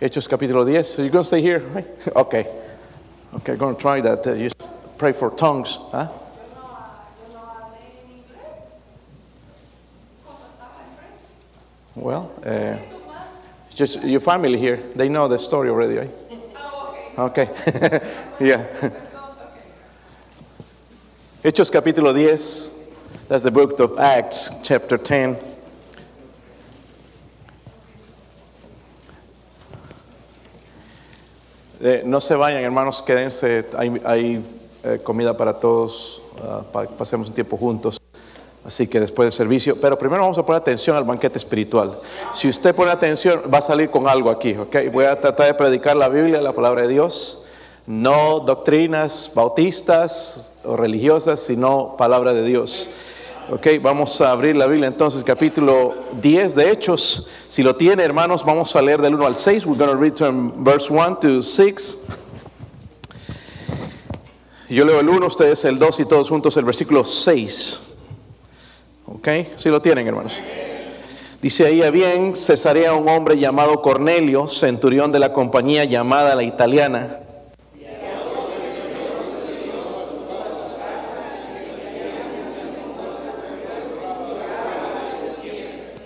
Hechos capítulo 10. So you're going to stay here, right? Okay. Okay, going to try that. Uh, just pray for tongues. Huh? Well, uh, just your family here, they know the story already, right? Okay. yeah. Hechos capítulo 10. That's the book of Acts, chapter 10. Eh, no se vayan, hermanos, quédense. Hay, eh, comida para todos. ah, pa- pasemos un tiempo juntos. Así que después del servicio. Pero primero vamos a poner atención al banquete espiritual. Si usted pone atención, va a salir con algo aquí. Voy a tratar de predicar la Biblia, la palabra de Dios. No doctrinas bautistas o religiosas, sino palabra de Dios. Ok, vamos a abrir la Biblia entonces, capítulo 10 de Hechos. Si lo tiene, hermanos, vamos a leer del 1 al 6. We're going to read from verse 1 to 6. Yo leo el 1, ustedes el 2 y todos juntos el versículo 6. Ok, si lo tienen, hermanos. Dice ahí, había en Cesarea un hombre llamado Cornelio, centurión de la compañía llamada la italiana.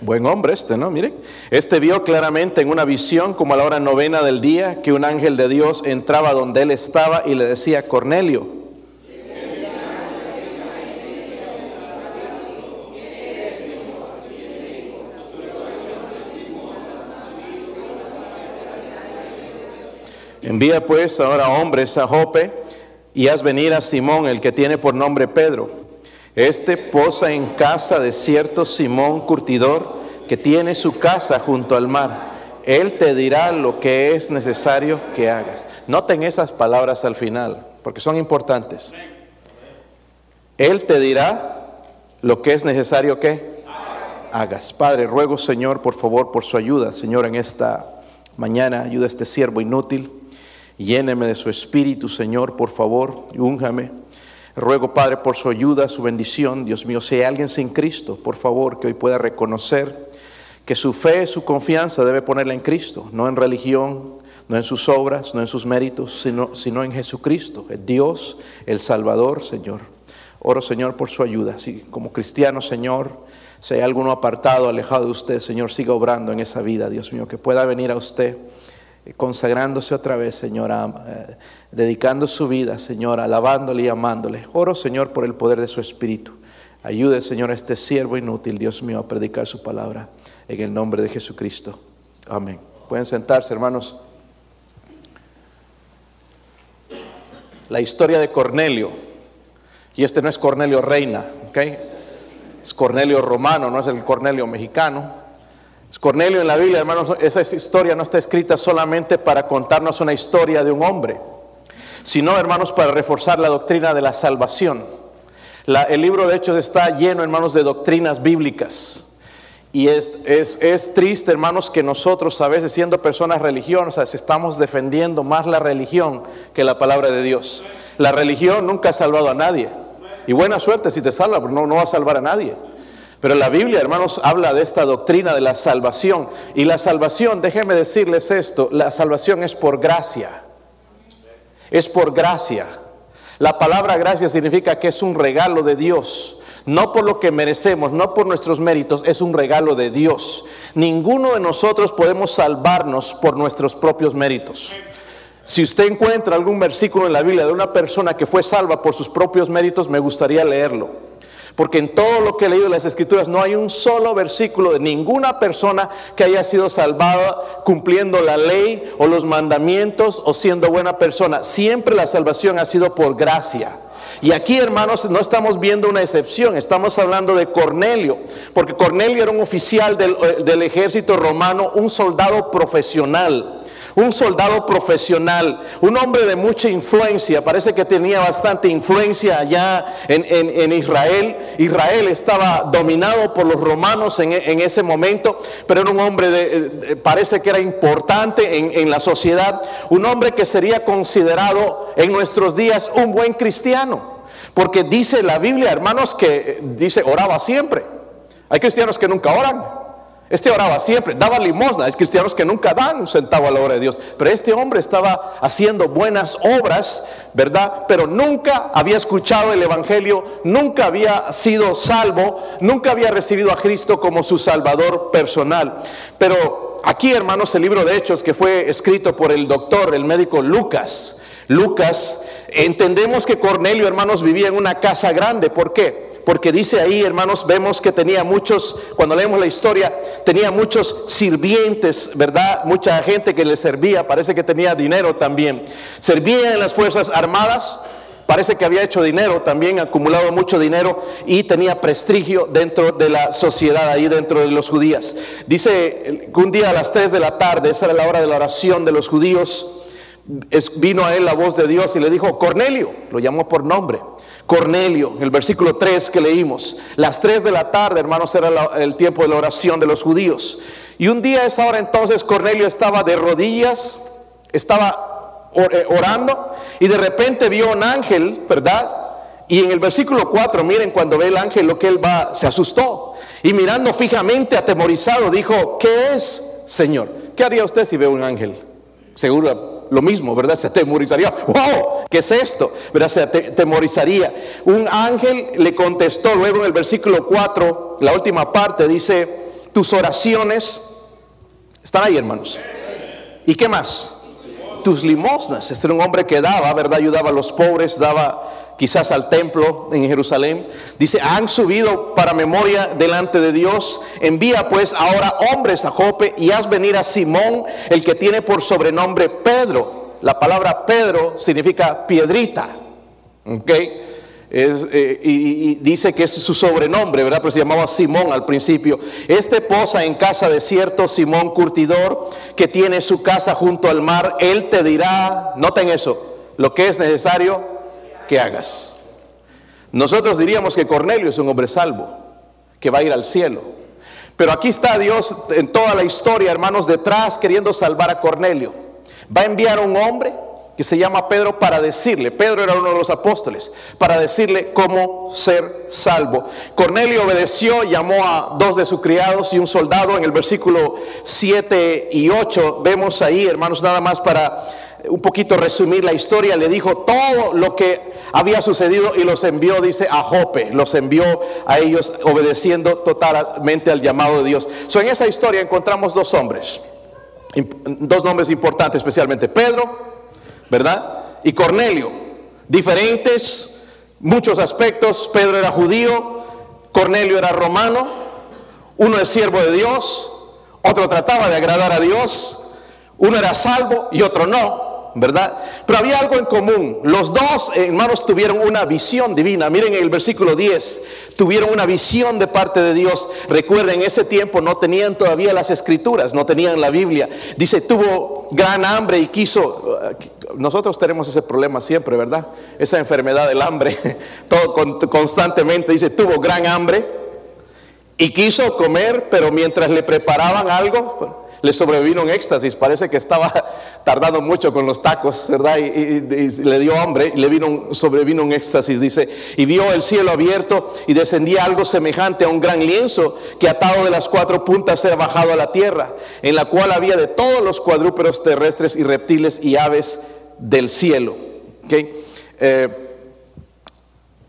Buen hombre este, ¿no? Miren. Este vio claramente en una visión, como a la hora novena del día, que un ángel de Dios entraba donde él estaba y le decía, Cornelio. Envía pues ahora hombres a Jope y haz venir a Simón, el que tiene por nombre Pedro. Este posa en casa de cierto Simón curtidor que tiene su casa junto al mar. Él te dirá lo que es necesario que hagas. Noten esas palabras al final, porque son importantes. Él te dirá lo que es necesario que hagas. Padre, ruego, Señor, por favor, por su ayuda, Señor, en esta mañana. Ayuda a este siervo inútil. Lléneme de su espíritu, Señor, por favor, y únjame. Ruego, Padre, por su ayuda, su bendición. Dios mío, si hay alguien sin Cristo, por favor, que hoy pueda reconocer que su fe, su confianza debe ponerla en Cristo, no en religión, no en sus obras, no en sus méritos, sino, sino en Jesucristo, el Dios, el Salvador, Señor. Oro, Señor, por su ayuda. Si como cristiano, Señor, si hay alguno apartado, alejado de usted, Señor, siga obrando en esa vida, Dios mío, que pueda venir a usted eh, consagrándose otra vez, Señor, eh, dedicando su vida, Señor, alabándole y amándole. Oro, Señor, por el poder de su Espíritu. Ayude, Señor, a este siervo inútil, Dios mío, a predicar su palabra. En el nombre de Jesucristo. Amén. Pueden sentarse, hermanos. La historia de Cornelio. Y este no es Cornelio Reina, ¿ok? Es Cornelio romano, no es el Cornelio mexicano. Es Cornelio en la Biblia, hermanos, esa historia no está escrita solamente para contarnos una historia de un hombre, sino, hermanos, para reforzar la doctrina de la salvación. El libro de Hechos está lleno, hermanos, de doctrinas bíblicas. Y es, es, es triste, hermanos, que nosotros a veces siendo personas religiosas estamos defendiendo más la religión que la palabra de Dios. La religión nunca ha salvado a nadie. Y buena suerte si te salva, pero no, no va a salvar a nadie. Pero la Biblia, hermanos, habla de esta doctrina de la salvación. Y la salvación, déjenme decirles esto, la salvación es por gracia. Es por gracia. La palabra gracia significa que es un regalo de Dios. No por lo que merecemos, no por nuestros méritos, es un regalo de Dios. Ninguno de nosotros podemos salvarnos por nuestros propios méritos. Si usted encuentra algún versículo en la Biblia de una persona que fue salva por sus propios méritos, me gustaría leerlo. Porque en todo lo que he leído en las escrituras no hay un solo versículo de ninguna persona que haya sido salvada cumpliendo la ley o los mandamientos o siendo buena persona. Siempre la salvación ha sido por gracia. Y aquí, hermanos, no estamos viendo una excepción, estamos hablando de Cornelio, porque Cornelio era un oficial del, eh, ejército romano, un soldado profesional un soldado profesional, un hombre de mucha influencia, parece que tenía bastante influencia allá en, en- en Israel. Israel estaba dominado por los romanos en, en ese momento, pero era un hombre, de, parece que era importante en la sociedad, un hombre que sería considerado en nuestros días un buen cristiano, porque dice la Biblia, hermanos, que dice oraba siempre. Hay cristianos que nunca oran. Este oraba siempre, daba limosna. Hay cristianos que nunca dan un centavo a la obra de Dios. Pero este hombre estaba haciendo buenas obras, ¿verdad? Pero nunca había escuchado el Evangelio, nunca había sido salvo, nunca había recibido a Cristo como su Salvador personal. Pero aquí, hermanos, el libro de Hechos que fue escrito por el doctor, el médico Lucas. Lucas, entendemos que Cornelio, hermanos, vivía en una casa grande. ¿Por qué? Porque dice ahí, hermanos, vemos que tenía muchos, cuando leemos la historia, tenía muchos sirvientes, ¿verdad? Mucha gente que le servía, parece que tenía dinero también. Servía en las Fuerzas Armadas, parece que había hecho dinero, también acumulado mucho dinero y tenía prestigio dentro de la sociedad, ahí dentro de los judíos. Dice que un día a las 3 de la tarde, esa era la hora de la oración de los judíos, vino a él la voz de Dios y le dijo, Cornelio, lo llamó por nombre. Cornelio, el versículo 3 que leímos. Las 3 de la tarde, hermanos, era el tiempo de la oración de los judíos. Y un día a esa hora entonces Cornelio estaba de rodillas, estaba eh, orando y de repente vio un ángel, ¿verdad? Y en el versículo 4, miren cuando ve el ángel lo que él va, se asustó. Y mirando fijamente, atemorizado, dijo, ¿qué es, Señor? ¿Qué haría usted si ve un ángel? Seguro lo mismo, ¿verdad? Se atemorizaría. ¡Wow! ¿Qué es esto? ¿Verdad? Se atemorizaría. Un ángel le contestó luego en el versículo 4, la última parte, dice, tus oraciones están ahí, hermanos. ¿Y qué más? Tus limosnas. Este era un hombre que daba, ¿verdad? Ayudaba a los pobres, daba quizás al templo en Jerusalén. Dice, han subido para memoria delante de Dios. Envía pues ahora hombres a Jope y haz venir a Simón, el que tiene por sobrenombre Pedro. La palabra Pedro significa piedrita. ¿Ok? Eh, y, dice que es su sobrenombre, ¿verdad? Pero se llamaba Simón al principio. Este posa en casa de cierto Simón Curtidor, que tiene su casa junto al mar. Él te dirá, noten eso, lo que es necesario que hagas. Nosotros diríamos que Cornelio es un hombre salvo, que va a ir al cielo. Pero aquí está Dios en toda la historia, hermanos, detrás queriendo salvar a Cornelio. Va a enviar a un hombre que se llama Pedro para decirle, Pedro era uno de los apóstoles, para decirle cómo ser salvo. Cornelio obedeció, llamó a dos de sus criados y un soldado. En el versículo 7 y 8 vemos ahí, hermanos, nada más para un poquito resumir la historia, le dijo todo lo que había sucedido y los envió, dice, a Jope, los envió a ellos obedeciendo totalmente al llamado de Dios. So, en esa historia encontramos dos hombres, dos nombres importantes especialmente, Pedro, ¿verdad? Y Cornelio, diferentes, muchos aspectos, Pedro era judío, Cornelio era romano, uno es siervo de Dios, otro trataba de agradar a Dios, uno era salvo y otro no. ¿Verdad? Pero había algo en común. Los dos hermanos tuvieron una visión divina. Miren en el versículo 10, tuvieron una visión de parte de Dios. Recuerden, en ese tiempo no tenían todavía las escrituras, no tenían la Biblia. Dice, tuvo gran hambre y quiso... Nosotros tenemos ese problema siempre, ¿verdad? Esa enfermedad del hambre, todo constantemente. Dice, tuvo gran hambre y quiso comer, pero mientras le preparaban algo, le sobrevino un éxtasis, parece que estaba tardando mucho con los tacos, ¿verdad? Y, le dio hambre y le vino sobrevino un éxtasis, dice, y vio el cielo abierto y descendía algo semejante a un gran lienzo que atado de las cuatro puntas era bajado a la tierra, en la cual había de todos los cuadrúpedos terrestres y reptiles y aves del cielo. Eh,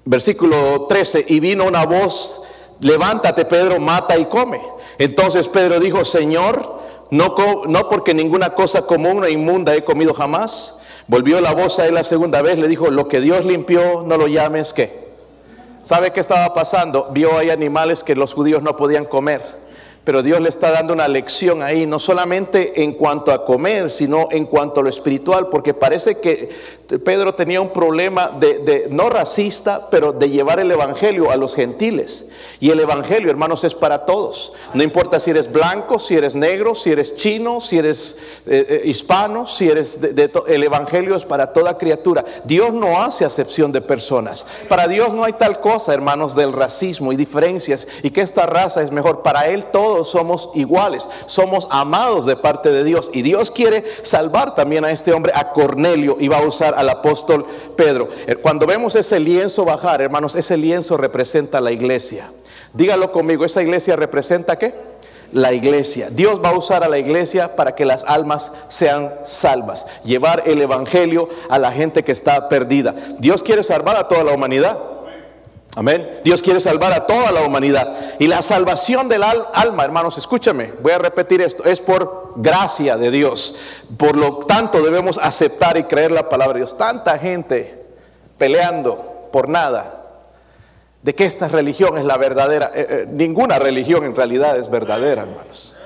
versículo 13, y vino una voz, levántate Pedro, mata y come. Entonces Pedro dijo, Señor, no, no porque ninguna cosa común o inmunda he comido jamás. Volvió la voz a él la segunda vez, le dijo, lo que Dios limpió, no lo llames qué. ¿Sabe qué estaba pasando? Vio ahí animales que los judíos no podían comer. Pero Dios le está dando una lección ahí, no solamente en cuanto a comer, sino en cuanto a lo espiritual, porque parece que Pedro tenía un problema de, no racista, pero de llevar el Evangelio a los gentiles. Y el Evangelio, hermanos, es para todos. No importa si eres blanco, si eres negro, si eres chino, si eres eh, eh, hispano, si eres de, el Evangelio es para toda criatura. Dios no hace acepción de personas. Para Dios no hay tal cosa, hermanos, del racismo y diferencias y que esta raza es mejor. Para Él todos somos iguales, somos amados de parte de Dios. Y Dios quiere salvar también a este hombre, a Cornelio, y va a usar al apóstol Pedro. Eh, cuando vemos ese lienzo bajar, hermanos, ese lienzo representa la iglesia. Dígalo conmigo, ¿esa iglesia representa qué? la iglesia. Dios va a usar a la iglesia para que las almas sean salvas, llevar el evangelio a la gente que está perdida. Dios quiere salvar a toda la humanidad. Amén. Dios quiere salvar a toda la humanidad. Y la salvación del alma, hermanos, escúchame, voy a repetir esto, es por gracia de Dios. Por lo tanto, debemos aceptar y creer la palabra de Dios. Tanta gente peleando por nada. De que esta religión es la verdadera. Eh, eh, ninguna religión en realidad es verdadera, hermanos.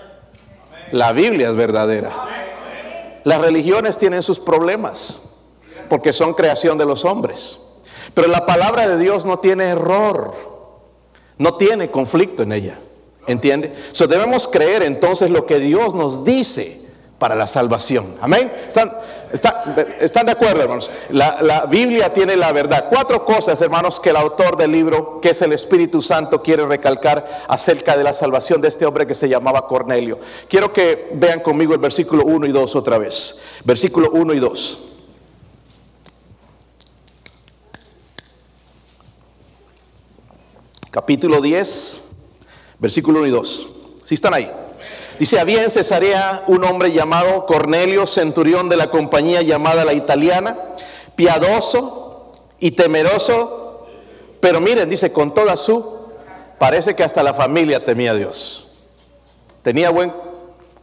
La Biblia es verdadera. Las religiones tienen sus problemas porque son creación de los hombres. Pero la palabra de Dios no tiene error, no tiene conflicto en ella. ¿Entiende? So debemos creer entonces lo que Dios nos dice para la salvación. Amén. ¿Están, están de acuerdo, hermanos? La, la, Biblia tiene la verdad. Cuatro cosas, hermanos, que el autor del libro, que es el Espíritu Santo, quiere recalcar acerca de la salvación de este hombre que se llamaba Cornelio. Quiero que vean conmigo el versículo 1 y 2 otra vez. Versículo 1 y 2. Capítulo 10, versículo 1 y 2. Si están ahí? Dice, había en Cesarea un hombre llamado Cornelio, centurión de la compañía llamada la italiana, piadoso y temeroso, pero miren, dice, con toda su, parece que hasta la familia temía a Dios. Tenía buen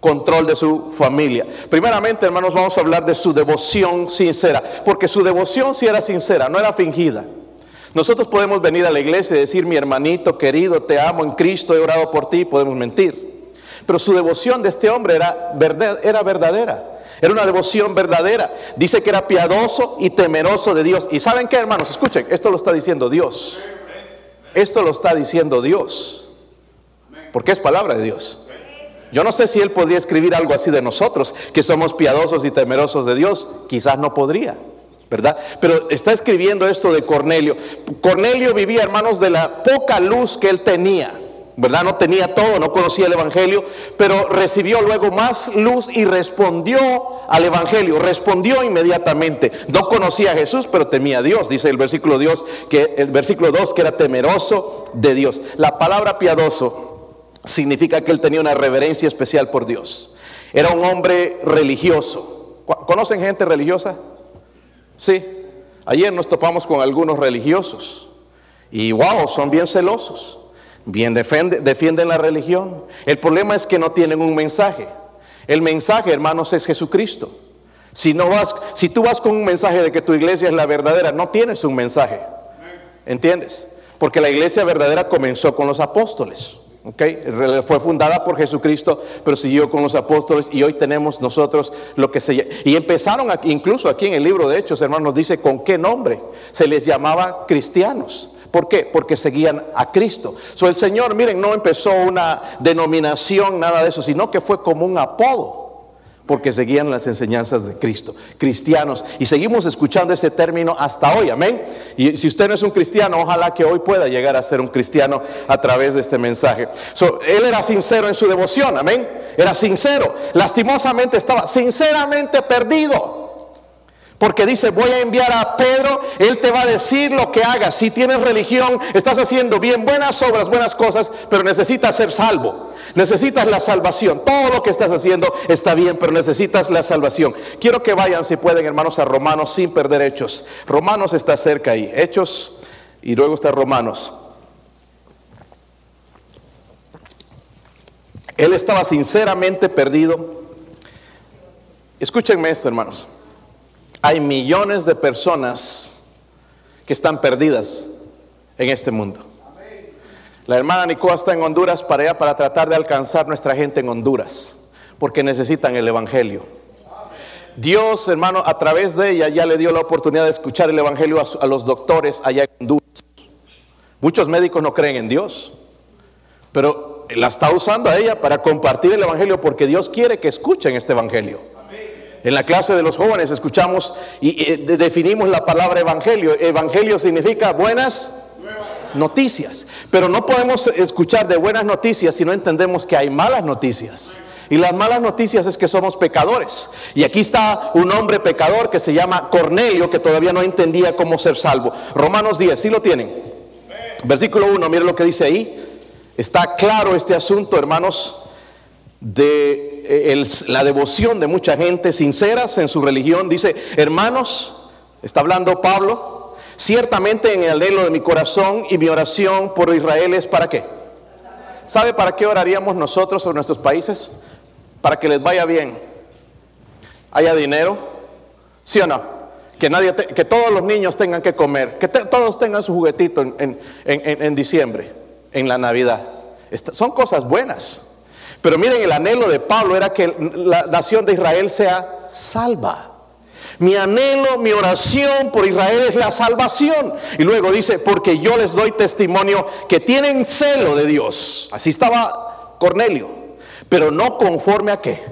control de su familia. Primeramente, hermanos, vamos a hablar de su devoción sincera, porque su devoción sí era sincera, no era fingida. Nosotros podemos venir a la iglesia y decir, mi hermanito querido, te amo en Cristo, he orado por ti, podemos mentir. Pero su devoción de este hombre era, era verdadera. Era una devoción verdadera. Dice que era piadoso y temeroso de Dios. ¿Y saben qué, hermanos? Escuchen, esto lo está diciendo Dios. Esto lo está diciendo Dios. Porque es palabra de Dios. Yo no sé si él podría escribir algo así de nosotros, que somos piadosos y temerosos de Dios. Quizás no podría. ¿Verdad? Pero está escribiendo esto de Cornelio. Cornelio vivía, hermanos, de la poca luz que él tenía. ¿Verdad? No tenía todo, no conocía el Evangelio, pero recibió luego más luz y respondió al Evangelio, respondió inmediatamente. No conocía a Jesús, pero temía a Dios, dice el versículo Dios, que el versículo 2 que era temeroso de Dios. La palabra piadoso significa que él tenía una reverencia especial por Dios. Era un hombre religioso. ¿Conocen gente religiosa? Sí, ayer nos topamos con algunos religiosos y wow, son bien celosos, bien defienden la religión. El problema es que no tienen un mensaje. El mensaje, hermanos, es Jesucristo. Si, no vas, si tú vas con un mensaje de que tu iglesia es la verdadera, no tienes un mensaje. ¿Entiendes? Porque la iglesia verdadera comenzó con los apóstoles. Okay. Fue fundada por Jesucristo, pero siguió con los apóstoles y hoy tenemos nosotros lo que se y empezaron aquí, incluso aquí en el libro de Hechos, hermanos, dice con qué nombre se les llamaba cristianos. ¿Por qué? Porque seguían a Cristo. So, el Señor, miren, no empezó una denominación, nada de eso, sino que fue como un apodo porque seguían las enseñanzas de Cristo, cristianos. Y seguimos escuchando ese término hasta hoy, amén. Y si usted no es un cristiano, ojalá que hoy pueda llegar a ser un cristiano a través de este mensaje. él era sincero en su devoción, amén. Era sincero. Lastimosamente estaba sinceramente perdido. Porque dice, voy a enviar a Pedro, él te va a decir lo que hagas. Si tienes religión, estás haciendo bien, buenas obras, buenas cosas, pero necesitas ser salvo. Necesitas la salvación. Todo lo que estás haciendo está bien, pero necesitas la salvación. Quiero que vayan, si pueden, hermanos, a Romanos sin perder hechos. Romanos está cerca ahí. Hechos y luego está Romanos. Él estaba sinceramente perdido. Escúchenme esto, hermanos. Hay millones de personas que están perdidas en este mundo. La hermana Nicoa está en Honduras para allá para tratar de alcanzar nuestra gente en Honduras, porque necesitan el Evangelio. Dios, hermano, a través de ella ya le dio la oportunidad de escuchar el Evangelio a, los doctores allá en Honduras. Muchos médicos no creen en Dios, pero la está usando a ella para compartir el Evangelio porque Dios quiere que escuchen este Evangelio. En la clase de los jóvenes escuchamos y, definimos la palabra evangelio. Evangelio significa buenas noticias. Pero no podemos escuchar de buenas noticias si no entendemos que hay malas noticias. Y las malas noticias es que somos pecadores. Y aquí está un hombre pecador que se llama Cornelio, que todavía no entendía cómo ser salvo. Romanos 10, ¿sí lo tienen? Versículo 1, miren lo que dice ahí. Está claro este asunto, hermanos. De eh, la devoción de mucha gente sinceras en su religión. Dice, hermanos, está hablando Pablo, ciertamente en el anhelo de mi corazón y mi oración por Israel es para qué. ¿Sabe para qué oraríamos nosotros en nuestros países? Para que les vaya bien. Haya dinero, ¿sí o no? Que, nadie que todos los niños tengan que comer, que todos tengan su juguetito en, en diciembre, en la Navidad. son cosas buenas. Pero miren, el anhelo de Pablo era que la nación de Israel sea salva. Mi anhelo, mi oración por Israel es la salvación. Y luego dice, porque yo les doy testimonio que tienen celo de Dios. Así estaba Cornelio. Pero no conforme a qué.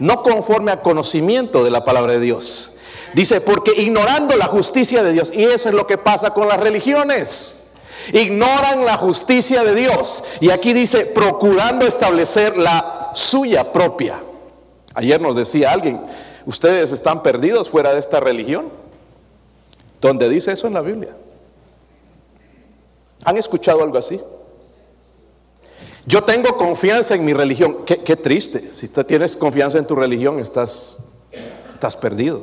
No conforme a conocimiento de la palabra de Dios. Dice, porque ignorando la justicia de Dios. Y eso es lo que pasa con las religiones ignoran la justicia de Dios. Y aquí dice, procurando establecer la suya propia. Ayer nos decía alguien, ustedes están perdidos fuera de esta religión. ¿Dónde dice eso en la Biblia? ¿Han escuchado algo así? Yo tengo confianza en mi religión. Qué, triste. Si tú tienes confianza en tu religión, estás, estás perdido.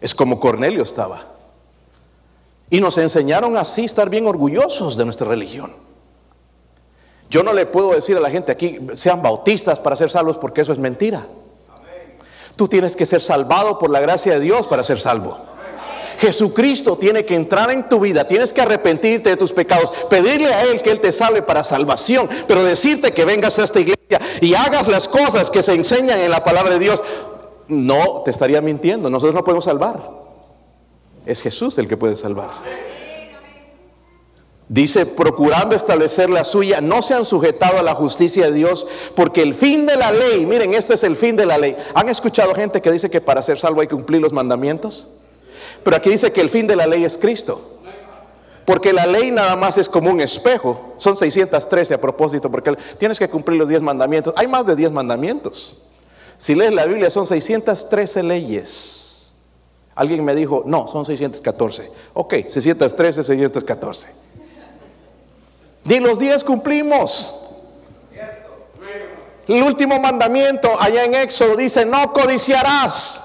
Es como Cornelio estaba. Y nos enseñaron así estar bien orgullosos de nuestra religión. Yo no le puedo decir a la gente aquí, sean bautistas para ser salvos, porque eso es mentira. Tú tienes que ser salvado por la gracia de Dios para ser salvo. Jesucristo tiene que entrar en tu vida, tienes que arrepentirte de tus pecados, pedirle a Él que Él te salve para salvación, pero decirte que vengas a esta iglesia y hagas las cosas que se enseñan en la palabra de Dios, no, te estaría mintiendo, nosotros no podemos salvar. Es Jesús el que puede salvar. Dice, procurando establecer la suya, no se han sujetado a la justicia de Dios, porque el fin de la ley, miren, esto es el fin de la ley. ¿Han escuchado gente que dice que para ser salvo hay que cumplir los mandamientos? Pero aquí dice que el fin de la ley es Cristo. Porque la ley nada más es como un espejo. Son 613 a propósito, porque tienes que cumplir los 10 mandamientos. Hay más de 10 mandamientos. Si lees la Biblia son 613 leyes. Alguien me dijo, no, son 614. Ok, 613, 614. Ni los 10 cumplimos. El último mandamiento allá en Éxodo dice, no codiciarás.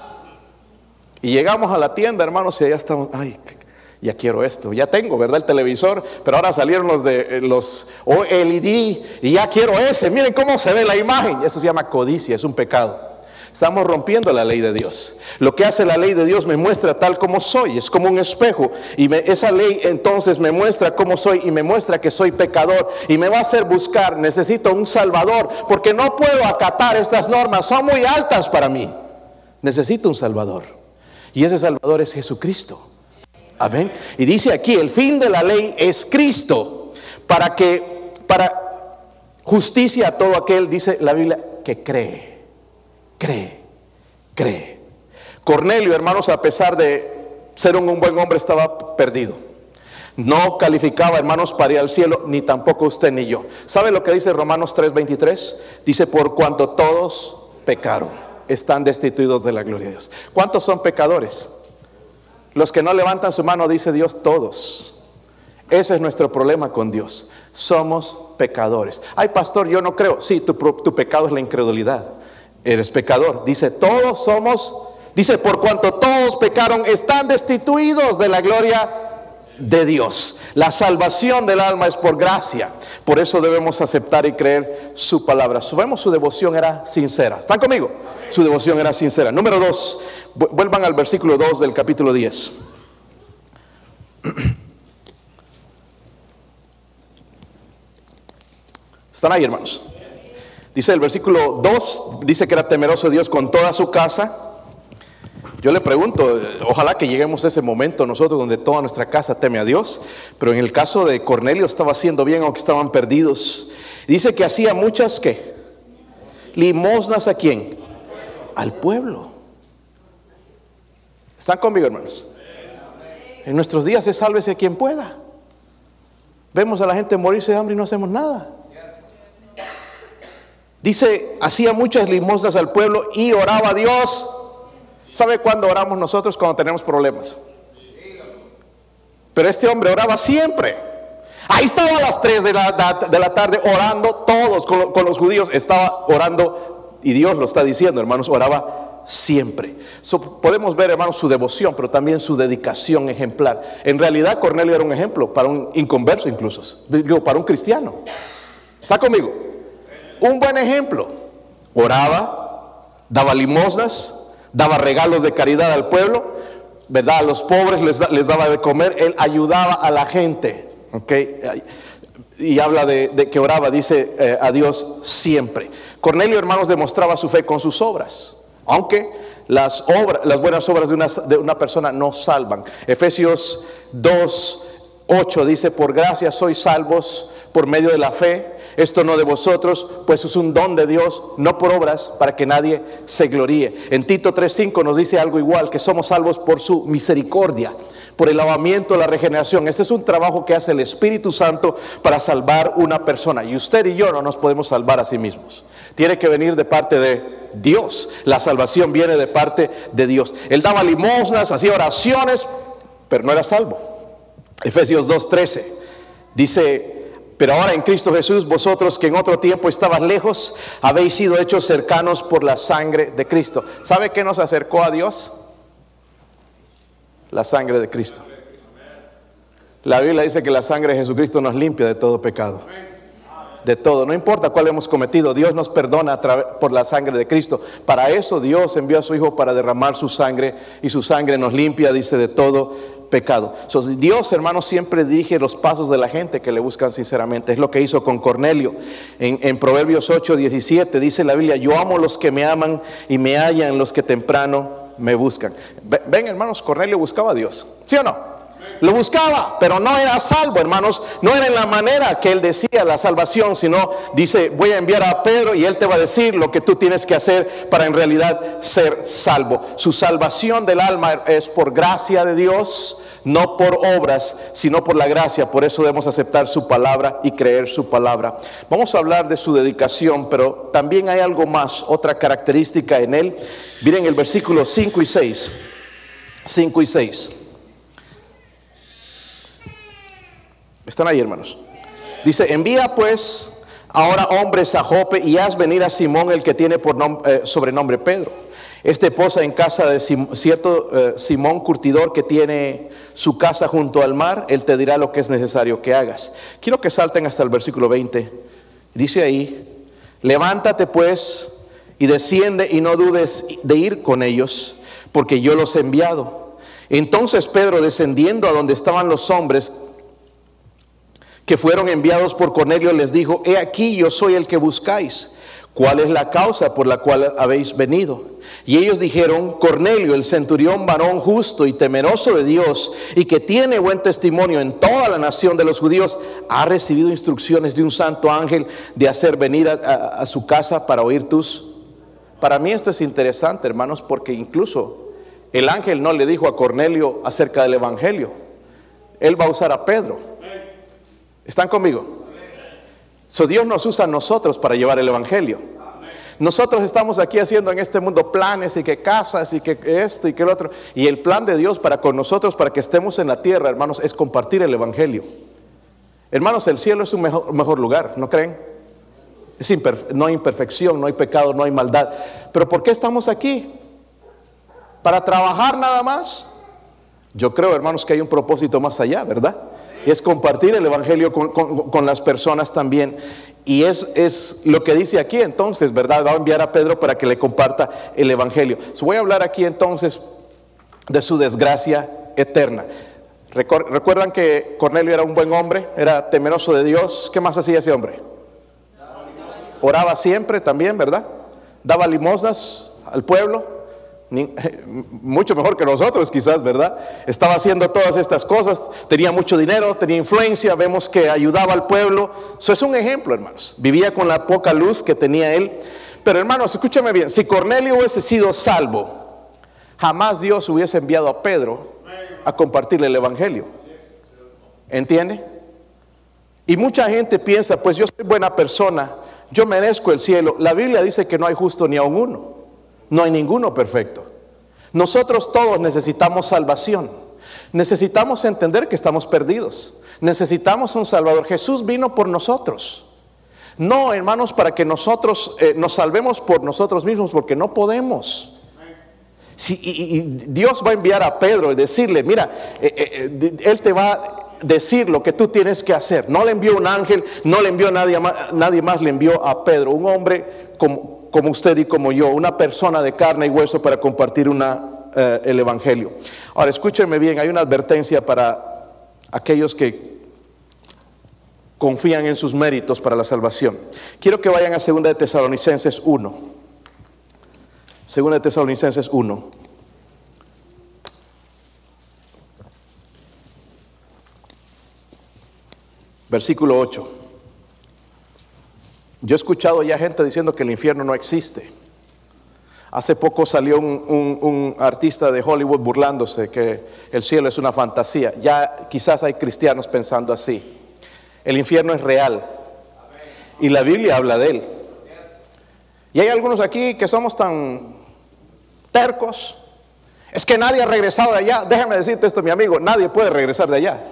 Y llegamos a la tienda, hermanos, y allá estamos, ay, ya quiero esto, ya tengo, ¿verdad? El televisor, pero ahora salieron los de eh, los OLED y ya quiero ese. Miren cómo se ve la imagen. Eso se llama codicia, es un pecado. Estamos rompiendo la ley de Dios. Lo que hace la ley de Dios me muestra tal como soy, es como un espejo. Y esa ley entonces me muestra cómo soy y me muestra que soy pecador y me va a hacer buscar, necesito un salvador, porque no puedo acatar estas normas, son muy altas para mí. Necesito un salvador. Y ese salvador es Jesucristo. Amén. Y dice aquí, el fin de la ley es Cristo, para que, para justicia a todo aquel, dice la Biblia, que cree cree, cree. Cornelio, hermanos, a pesar de ser un, buen hombre, estaba perdido. No calificaba, hermanos, para ir al cielo, ni tampoco usted ni yo. ¿Sabe lo que dice Romanos 3:23? Dice, por cuanto todos pecaron, están destituidos de la gloria de Dios. ¿Cuántos son pecadores? Los que no levantan su mano, dice Dios, todos. Ese es nuestro problema con Dios. Somos pecadores. Ay, pastor, yo no creo. Sí, tu, tu pecado es la incredulidad eres pecador. Dice, todos somos, dice, por cuanto todos pecaron, están destituidos de la gloria de Dios. La salvación del alma es por gracia. Por eso debemos aceptar y creer su palabra. Subemos su devoción era sincera. ¿Están conmigo? Su devoción era sincera. Número dos, vuelvan al versículo 2 del capítulo 10. ¿Están ahí, hermanos? Dice el versículo 2, dice que era temeroso Dios con toda su casa. Yo le pregunto, ojalá que lleguemos a ese momento nosotros donde toda nuestra casa teme a Dios, pero en el caso de Cornelio estaba haciendo bien aunque estaban perdidos. Dice que hacía muchas que limosnas a quién? Al pueblo. ¿Están conmigo, hermanos? En nuestros días es sálvese quien pueda. Vemos a la gente morirse de hambre y no hacemos nada. Dice, hacía muchas limosnas al pueblo y oraba a Dios. ¿Sabe cuándo oramos nosotros? Cuando tenemos problemas. Pero este hombre oraba siempre. Ahí estaba a las 3 de la, de la tarde orando todos con, con los judíos. Estaba orando y Dios lo está diciendo, hermanos, oraba siempre. podemos ver, hermanos, su devoción, pero también su dedicación ejemplar. En realidad, Cornelio era un ejemplo para un inconverso incluso, digo, para un cristiano. ¿Está conmigo? Un buen ejemplo. Oraba, daba limosnas, daba regalos de caridad al pueblo, ¿verdad? A los pobres les, les daba de comer, él ayudaba a la gente, ¿ok? Y habla de, que oraba, dice eh, a Dios siempre. Cornelio, hermanos, demostraba su fe con sus obras. Aunque las, obras, las buenas obras de una, de una persona no salvan. Efesios 2, 8 dice, por gracia sois salvos por medio de la fe. Esto no de vosotros, pues es un don de Dios, no por obras, para que nadie se gloríe. En Tito 3.5 nos dice algo igual, que somos salvos por su misericordia, por el lavamiento, la regeneración. Este es un trabajo que hace el Espíritu Santo para salvar una persona. Y usted y yo no nos podemos salvar a sí mismos. Tiene que venir de parte de Dios. La salvación viene de parte de Dios. Él daba limosnas, hacía oraciones, pero no era salvo. Efesios 2.13 dice, pero ahora en Cristo Jesús, vosotros que en otro tiempo estabas lejos, habéis sido hechos cercanos por la sangre de Cristo. ¿Sabe qué nos acercó a Dios? La sangre de Cristo. La Biblia dice que la sangre de Jesucristo nos limpia de todo pecado de todo. No importa cuál hemos cometido, Dios nos perdona por la sangre de Cristo. Para eso Dios envió a su Hijo para derramar su sangre y su sangre nos limpia, dice, de todo pecado. Dios, hermanos, siempre dirige los pasos de la gente que le buscan sinceramente. Es lo que hizo con Cornelio. En, en Proverbios 8, 17 dice la Biblia, yo amo los que me aman y me hallan los que temprano me buscan. Ven, hermanos, Cornelio buscaba a Dios. ¿Sí o no? Lo buscaba, pero no era salvo, hermanos. No era en la manera que él decía la salvación, sino dice, voy a enviar a Pedro y él te va a decir lo que tú tienes que hacer para en realidad ser salvo. Su salvación del alma es por gracia de Dios, no por obras, sino por la gracia. Por eso debemos aceptar su palabra y creer su palabra. Vamos a hablar de su dedicación, pero también hay algo más, otra característica en él. Miren el versículo 5 y 6. 5 y 6. Están ahí, hermanos. Dice, envía pues ahora hombres a Jope y haz venir a Simón, el que tiene por eh, sobrenombre Pedro. Este posa en casa de cierto eh, Simón curtidor que tiene su casa junto al mar. Él te dirá lo que es necesario que hagas. Quiero que salten hasta el versículo 20. Dice ahí, levántate pues y desciende y no dudes de ir con ellos, porque yo los he enviado. Entonces Pedro, descendiendo a donde estaban los hombres, que fueron enviados por Cornelio, les dijo, he aquí yo soy el que buscáis. ¿Cuál es la causa por la cual habéis venido? Y ellos dijeron, Cornelio, el centurión varón justo y temeroso de Dios, y que tiene buen testimonio en toda la nación de los judíos, ha recibido instrucciones de un santo ángel de hacer venir a, su casa para oír tus... Para mí esto es interesante, hermanos, porque incluso el ángel no le dijo a Cornelio acerca del Evangelio. Él va a usar a Pedro. ¿Están conmigo? So Dios nos usa a nosotros para llevar el Evangelio. Nosotros estamos aquí haciendo en este mundo planes y que casas y que esto y que el otro. Y el plan de Dios para con nosotros, para que estemos en la tierra, hermanos, es compartir el Evangelio. Hermanos, el cielo es un mejor, lugar, ¿no creen? Es no hay imperfección, no hay pecado, no hay maldad. Pero ¿por qué estamos aquí? ¿Para trabajar nada más? Yo creo, hermanos, que hay un propósito más allá, ¿verdad? Es compartir el Evangelio con, las personas también. Y es, es, lo que dice aquí entonces, ¿verdad? Va a enviar a Pedro para que le comparta el Evangelio. voy a hablar aquí entonces de su desgracia eterna. ¿Recuerdan que Cornelio era un buen hombre? Era temeroso de Dios. ¿Qué más hacía ese hombre? Oraba siempre también, ¿verdad? Daba limosnas al pueblo. mucho mejor que nosotros quizás, ¿verdad? Estaba haciendo todas estas cosas, tenía mucho dinero, tenía influencia, vemos que ayudaba al pueblo. Eso es un ejemplo, hermanos. Vivía con la poca luz que tenía él. Pero hermanos, escúchame bien, si Cornelio hubiese sido salvo, jamás Dios hubiese enviado a Pedro a compartirle el Evangelio. ¿Entiende? Y mucha gente piensa, pues yo soy buena persona, yo merezco el cielo. La Biblia dice que no hay justo ni aun uno. No hay ninguno perfecto. Nosotros todos necesitamos salvación. Necesitamos entender que estamos perdidos. Necesitamos un Salvador. Jesús vino por nosotros. No, hermanos, para que nosotros eh, nos salvemos por nosotros mismos, porque no podemos. Si, y, Dios va a enviar a Pedro y decirle, mira, eh, eh, Él te va a decir lo que tú tienes que hacer. No le envió un ángel, no le envió nadie más, nadie más le envió a Pedro, un hombre como, como usted y como yo, una persona de carne y hueso para compartir una, el Evangelio. Ahora, escúchenme bien, hay una advertencia para aquellos que confían en sus méritos para la salvación. Quiero que vayan a 2 de Tesalonicenses 1. 2 de Tesalonicenses 1. Versículo 8. Yo he escuchado ya gente diciendo que el infierno no existe. Hace poco salió un, artista de Hollywood burlándose que el cielo es una fantasía. Ya quizás hay cristianos pensando así. El infierno es real. Y la Biblia habla de él. Y hay algunos aquí que somos tan tercos. Es que nadie ha regresado de allá. Déjame decirte esto, mi amigo. Nadie puede regresar de allá.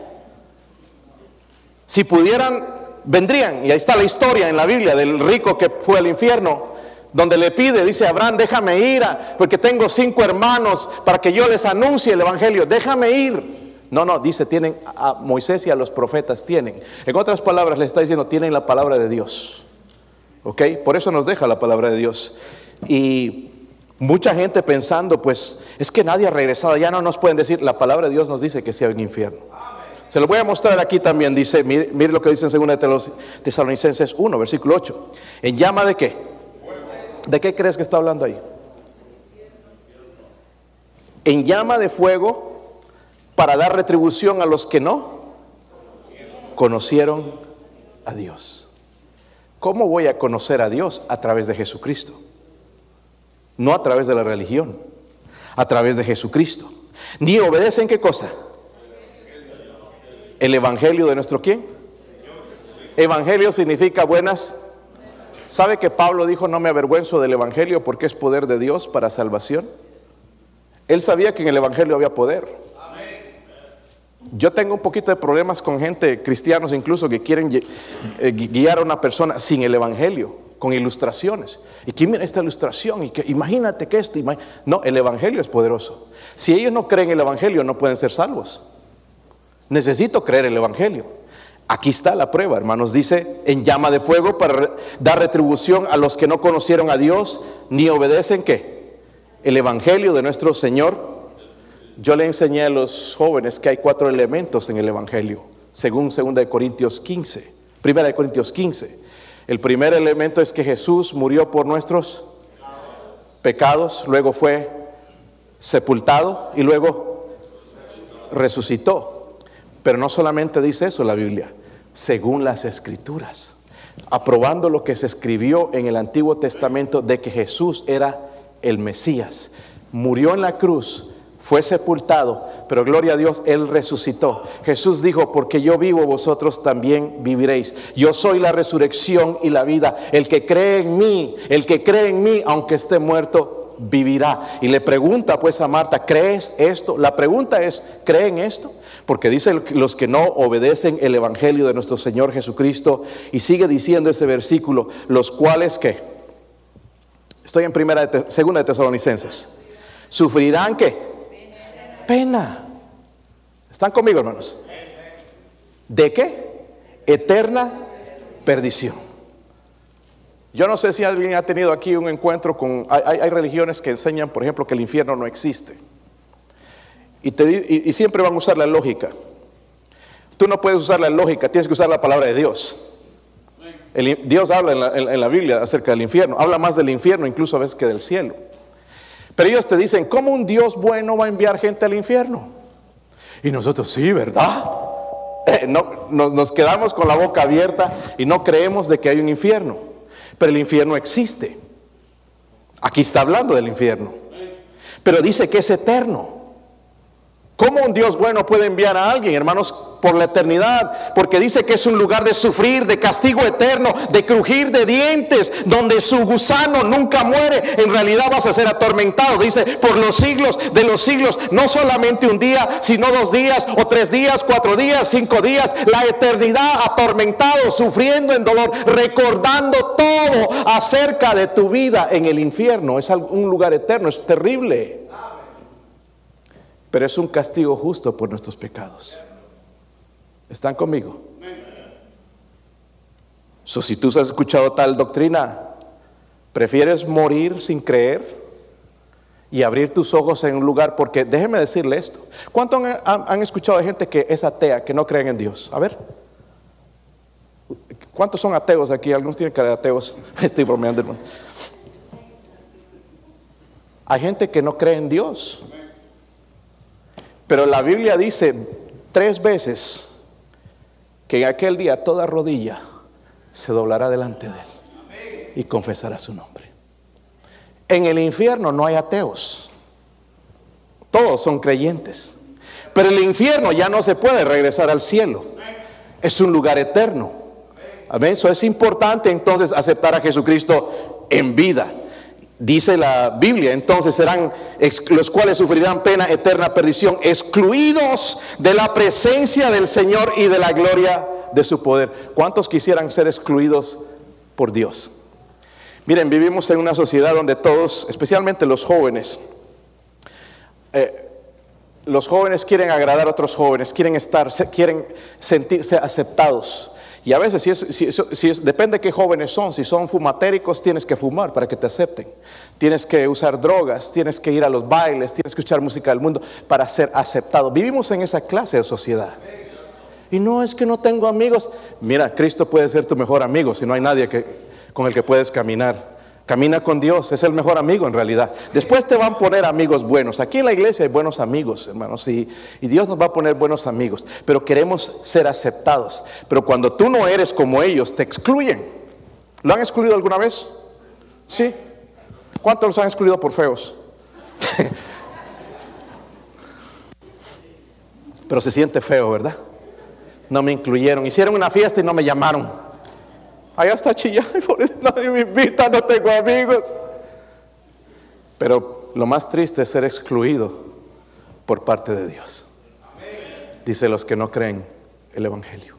Si pudieran, vendrían. Y ahí está la historia en la Biblia del rico que fue al infierno. Donde le pide, dice Abraham, déjame ir, porque tengo cinco hermanos para que yo les anuncie el Evangelio. Déjame ir. No, no, dice, tienen a Moisés y a los profetas, tienen. En otras palabras, le está diciendo, tienen la palabra de Dios. ¿Ok? Por eso nos deja la palabra de Dios. Y mucha gente pensando, pues, es que nadie ha regresado, ya no nos pueden decir, la palabra de Dios nos dice que sea un infierno. Se lo voy a mostrar aquí también, dice, mire, lo que dice en 2 Tesalonicenses 1, versículo 8. ¿En llama de qué? ¿De qué crees que está hablando ahí? En llama de fuego para dar retribución a los que no conocieron a Dios. ¿Cómo voy a conocer a Dios? A través de Jesucristo. No a través de la religión, a través de Jesucristo. Ni obedecen qué cosa? El Evangelio de nuestro quién? Evangelio significa buenas. ¿Sabe que Pablo dijo, no me avergüenzo del Evangelio porque es poder de Dios para salvación? Él sabía que en el Evangelio había poder. Yo tengo un poquito de problemas con gente, cristianos incluso, que quieren eh, guiar a una persona sin el Evangelio, con ilustraciones. Y que mira esta ilustración, y que imagínate que esto. No, el Evangelio es poderoso. Si ellos no creen el Evangelio, no pueden ser salvos. Necesito creer el Evangelio. Aquí está la prueba, hermanos. Dice, en llama de fuego para dar retribución a los que no conocieron a Dios ni obedecen qué? El Evangelio de nuestro Señor yo le enseñé a los jóvenes que hay cuatro elementos en el Evangelio, según 2 Corintios 15, 1 Corintios 15. El primer elemento es que Jesús murió por nuestros pecados, luego fue sepultado y luego resucitó. Pero no solamente dice eso la Biblia, según las escrituras, aprobando lo que se escribió en el Antiguo Testamento de que Jesús era el Mesías, murió en la cruz, fue sepultado, pero gloria a Dios, Él resucitó. Jesús dijo, porque yo vivo, vosotros también viviréis. Yo soy la resurrección y la vida. El que cree en mí, el que cree en mí, aunque esté muerto, vivirá. Y le pregunta pues a Marta, ¿crees esto? La pregunta es, ¿creen esto? Porque dice los que no obedecen el Evangelio de nuestro Señor Jesucristo. Y sigue diciendo ese versículo, los cuales que, estoy en primera, segunda de Tesalonicenses, sufrirán que pena. ¿Están conmigo, hermanos? ¿De qué? Eterna perdición. Yo no sé si alguien ha tenido aquí un encuentro con... Hay, religiones que enseñan, por ejemplo, que el infierno no existe. Y, siempre van a usar la lógica. Tú no puedes usar la lógica, tienes que usar la palabra de Dios. Dios habla en la, en la Biblia acerca del infierno. Habla más del infierno incluso a veces que del cielo. Pero ellos te dicen, ¿cómo un Dios bueno va a enviar gente al infierno? Y nosotros, sí, ¿verdad? Eh, no, nos, quedamos con la boca abierta y no creemos de que hay un infierno. Pero el infierno existe. Aquí está hablando del infierno. Pero dice que es eterno. ¿Cómo un Dios bueno puede enviar a alguien, hermanos, por la eternidad? Porque dice que es un lugar de sufrir, de castigo eterno, de crujir de dientes, donde su gusano nunca muere. En realidad vas a ser atormentado, dice, por los siglos de los siglos, no solamente un día, sino dos días, o tres días, cuatro días, cinco días, la eternidad atormentado, sufriendo en dolor, recordando todo acerca de tu vida en el infierno. Es un lugar eterno, es terrible pero es un castigo justo por nuestros pecados. ¿Están conmigo? So, si tú has escuchado tal doctrina, ¿prefieres morir sin creer y abrir tus ojos en un lugar? Porque déjeme decirle esto. ¿Cuánto han, escuchado de gente que es atea, que no creen en Dios? A ver. ¿Cuántos son ateos aquí? Algunos tienen cara de ateos. Estoy bromeando, Hay gente que no cree en Dios. Pero la Biblia dice tres veces que en aquel día toda rodilla se doblará delante de él y confesará su nombre. En el infierno no hay ateos. Todos son creyentes. Pero el infierno ya no se puede regresar al cielo. Es un lugar eterno. Amén. Eso es importante entonces aceptar a Jesucristo en vida. Dice la Biblia, entonces serán los cuales sufrirán pena eterna perdición, excluidos de la presencia del Señor y de la gloria de su poder. ¿Cuántos quisieran ser excluidos por Dios? Miren, vivimos en una sociedad donde todos, especialmente los jóvenes, eh, los jóvenes quieren agradar a otros jóvenes, quieren estar, quieren sentirse aceptados. Y a veces, si depende de qué jóvenes son, si son fumatéricos, tienes que fumar para que te acepten. Tienes que usar drogas, tienes que ir a los bailes, tienes que escuchar música del mundo para ser aceptado. Vivimos en esa clase de sociedad. Y no es que no tengo amigos. Mira, Cristo puede ser tu mejor amigo si no hay nadie con el que puedes caminar. Camina con Dios, es el mejor amigo en realidad. Después te van a poner amigos buenos. Aquí en la iglesia hay buenos amigos, hermanos, y, Dios nos va a poner buenos amigos. Pero queremos ser aceptados. Pero cuando tú no eres como ellos, te excluyen. ¿Lo han excluido alguna vez? Sí. ¿Cuántos los han excluido por feos? Pero se siente feo, ¿verdad? No me incluyeron. Hicieron una fiesta y no me llamaron. Allá está chillando, por eso nadie me invita, no tengo amigos. Pero lo más triste es ser excluido por parte de Dios. Dice los que no creen el Evangelio.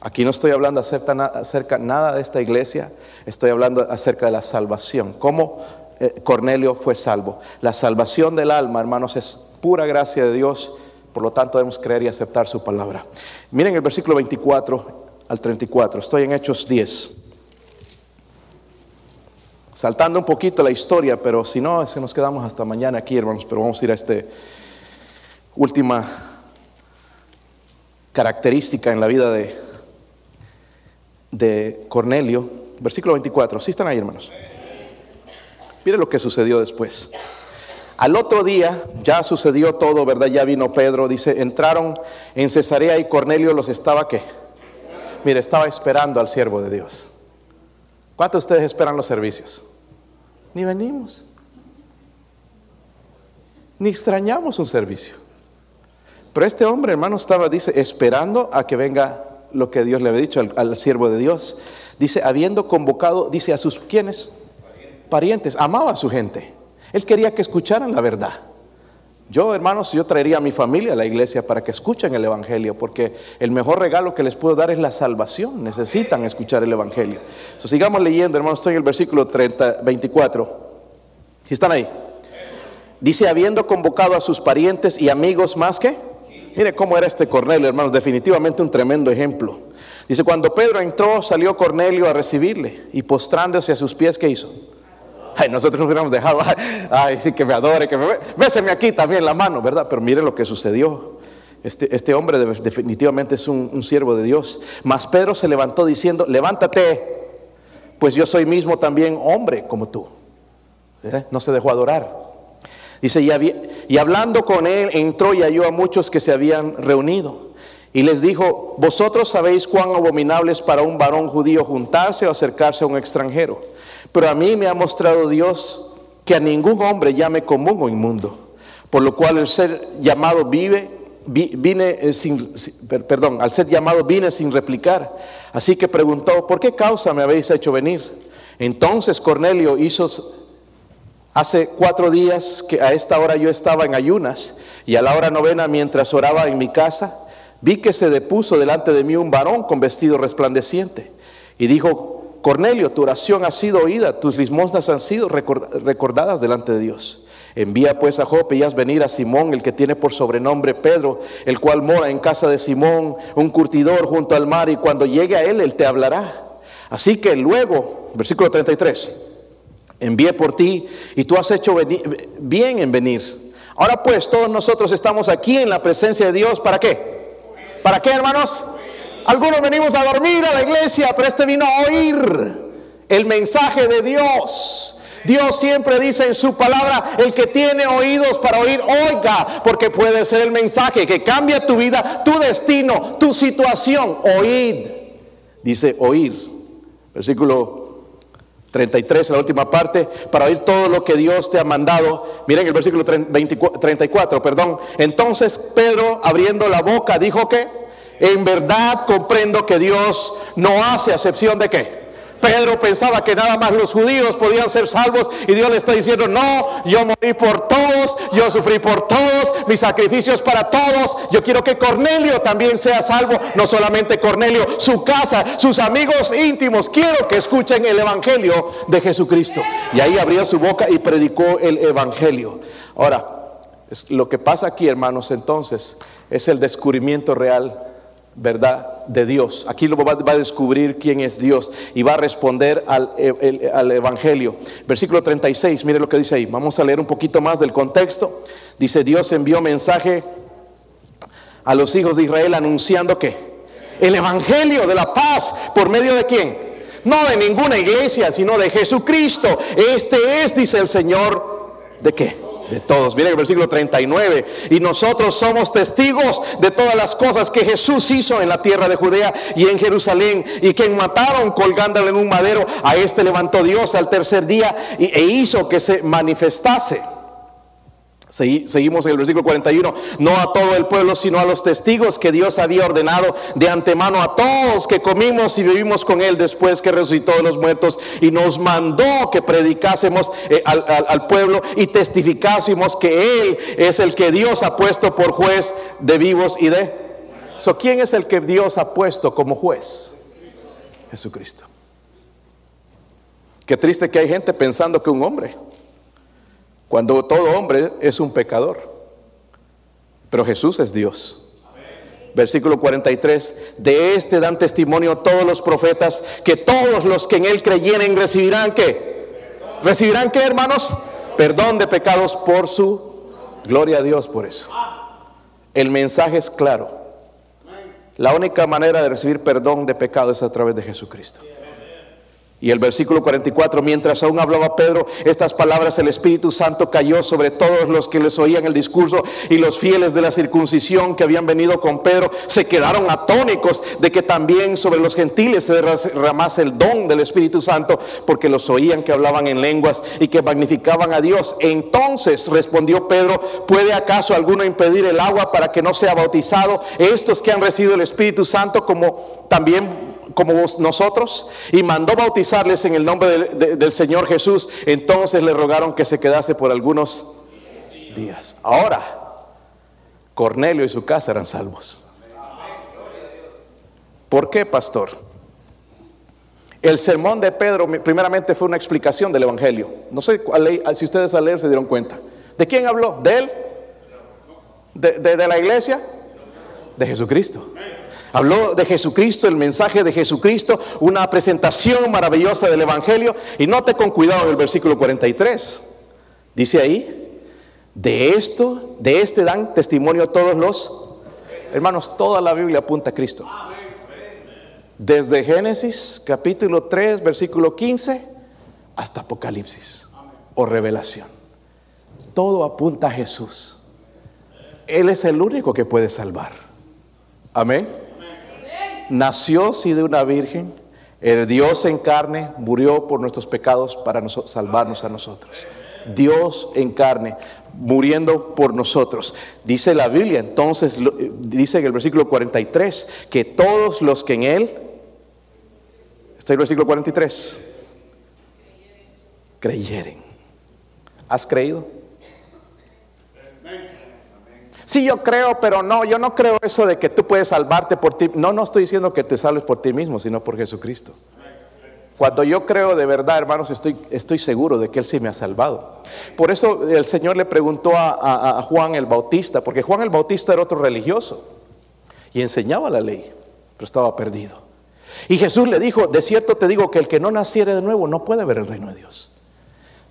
Aquí no estoy hablando acerca, acerca nada de esta iglesia, estoy hablando acerca de la salvación. ¿Cómo eh, Cornelio fue salvo? La salvación del alma, hermanos, es pura gracia de Dios, por lo tanto debemos creer y aceptar su palabra. Miren el versículo 24 al 34. Estoy en Hechos 10. Saltando un poquito la historia, pero si no, se nos quedamos hasta mañana aquí, hermanos. Pero vamos a ir a esta última característica en la vida de, de Cornelio. Versículo 24. ¿Sí están ahí, hermanos? Mire lo que sucedió después. Al otro día ya sucedió todo, ¿verdad? Ya vino Pedro, dice, entraron en Cesarea y Cornelio los estaba que Mire, estaba esperando al siervo de Dios. ¿Cuántos de ustedes esperan los servicios? Ni venimos. Ni extrañamos un servicio. Pero este hombre, hermano, estaba, dice, esperando a que venga lo que Dios le había dicho al, siervo de Dios. Dice, habiendo convocado, dice a sus, ¿quiénes? Parientes. Amaba a su gente. Él quería que escucharan la verdad. Yo, hermanos, yo traería a mi familia a la iglesia para que escuchen el Evangelio, porque el mejor regalo que les puedo dar es la salvación. Necesitan escuchar el Evangelio. sigamos leyendo, hermanos, estoy en el versículo 30, 24. ¿Sí están ahí? Dice, habiendo convocado a sus parientes y amigos más que... Mire cómo era este Cornelio, hermanos, definitivamente un tremendo ejemplo. Dice, cuando Pedro entró, salió Cornelio a recibirle y postrándose a sus pies, ¿qué hizo? Ay, nosotros nos hubiéramos dejado, ay, sí, que me adore, que me... Béseme aquí también la mano, ¿verdad? Pero mire lo que sucedió. Este, este hombre definitivamente es un, siervo de Dios. Mas Pedro se levantó diciendo, levántate, pues yo soy mismo también hombre como tú. ¿Eh? No se dejó adorar. Dice, y, y hablando con él, entró y halló a muchos que se habían reunido. Y les dijo, vosotros sabéis cuán abominable es para un varón judío juntarse o acercarse a un extranjero pero a mí me ha mostrado Dios que a ningún hombre llame común o inmundo. por lo cual el ser llamado vive, vine eh, sin, perdón, al ser llamado vine sin replicar. Así que preguntó, ¿por qué causa me habéis hecho venir? Entonces Cornelio hizo, hace cuatro días que a esta hora yo estaba en ayunas y a la hora novena mientras oraba en mi casa, vi que se depuso delante de mí un varón con vestido resplandeciente y dijo, Cornelio, tu oración ha sido oída, tus limosnas han sido recordadas delante de Dios. Envía pues a Jope y haz venir a Simón, el que tiene por sobrenombre Pedro, el cual mora en casa de Simón, un curtidor junto al mar, y cuando llegue a él, él te hablará. Así que luego, versículo 33, envié por ti y tú has hecho bien en venir. Ahora pues, todos nosotros estamos aquí en la presencia de Dios, ¿para qué? ¿Para qué, hermanos? Algunos venimos a dormir a la iglesia, pero este vino a oír el mensaje de Dios. Dios siempre dice en su palabra, el que tiene oídos para oír, oiga, porque puede ser el mensaje que cambia tu vida, tu destino, tu situación. Oíd, dice oír. Versículo 33, la última parte, para oír todo lo que Dios te ha mandado. Miren el versículo 34, perdón. Entonces Pedro, abriendo la boca, dijo que, en verdad comprendo que Dios no hace acepción de qué Pedro pensaba que nada más los judíos podían ser salvos y Dios le está diciendo, no, yo morí por todos, yo sufrí por todos, mi sacrificio es para todos, yo quiero que Cornelio también sea salvo, no solamente Cornelio, su casa, sus amigos íntimos, quiero que escuchen el Evangelio de Jesucristo. Y ahí abrió su boca y predicó el Evangelio. Ahora, lo que pasa aquí, hermanos, entonces, es el descubrimiento real ¿verdad? De Dios. Aquí lo va, a descubrir quién es Dios y va a responder al, al, Evangelio. Versículo 36, mire lo que dice ahí. Vamos a leer un poquito más del contexto. Dice, Dios envió mensaje a los hijos de Israel anunciando que el Evangelio de la paz, ¿por medio de quién? No de ninguna iglesia, sino de Jesucristo. Este es, dice el Señor, ¿de qué? De todos. Miren el versículo 39. Y nosotros somos testigos de todas las cosas que Jesús hizo en la tierra de Judea y en Jerusalén. Y que mataron colgándole en un madero, a este levantó Dios al tercer día e hizo que se manifestase Seguimos en el versículo 41, no a todo el pueblo, sino a los testigos que Dios había ordenado de antemano a todos que comimos y vivimos con Él después que resucitó de los muertos y nos mandó que predicásemos eh, al, pueblo y testificásemos que Él es el que Dios ha puesto por juez de vivos y de... So, ¿Quién es el que Dios ha puesto como juez? Jesucristo. Qué triste que hay gente pensando que un hombre cuando todo hombre es un pecador. Pero Jesús es Dios. Versículo 43, de este dan testimonio todos los profetas que todos los que en él creyeren recibirán qué? ¿Recibirán qué, hermanos? Perdón de pecados por su gloria a Dios por eso. El mensaje es claro. La única manera de recibir perdón de pecados es a través de Jesucristo. Y el versículo 44, mientras aún hablaba Pedro estas palabras, el Espíritu Santo cayó sobre todos los que les oían el discurso y los fieles de la circuncisión que habían venido con Pedro se quedaron atónicos de que también sobre los gentiles se derramase el don del Espíritu Santo porque los oían que hablaban en lenguas y que magnificaban a Dios. Entonces respondió Pedro, ¿puede acaso alguno impedir el agua para que no sea bautizado estos que han recibido el Espíritu Santo como también como nosotros y mandó bautizarles en el nombre del Señor Jesús. Entonces le rogaron que se quedase por algunos días. Ahora, Cornelio y su casa eran salvos. ¿Por qué, pastor? El sermón de Pedro primeramente fue una explicación del Evangelio. No sé si ustedes al leer se dieron cuenta. ¿De quién habló? ¿De él? ¿De, de la iglesia? De Jesucristo. Habló de Jesucristo, el mensaje de Jesucristo, una presentación maravillosa del Evangelio. Y note con cuidado el versículo 43. Dice ahí, de esto, de este dan testimonio todos los hermanos, toda la Biblia apunta a Cristo. Desde Génesis capítulo 3, versículo 15, hasta Apocalipsis o revelación. Todo apunta a Jesús. Él es el único que puede salvar. Amén nació sí de una virgen, el Dios en carne, murió por nuestros pecados para salvarnos a nosotros. Dios en carne, muriendo por nosotros. Dice la Biblia, entonces, eh, dice en el versículo 43, que todos los que en Él, está el versículo 43, creyeren. ¿Has creído? Sí, yo creo, pero no, yo no creo eso de que tú puedes salvarte por ti. No, no estoy diciendo que te salves por ti mismo, sino por Jesucristo. Cuando yo creo de verdad, hermanos, estoy, estoy seguro de que Él sí me ha salvado. Por eso el Señor le preguntó a, a Juan el Bautista, porque Juan el Bautista era otro religioso y enseñaba la ley, pero estaba perdido. Y Jesús le dijo, de cierto te digo que el que no naciere de nuevo no puede ver el reino de Dios.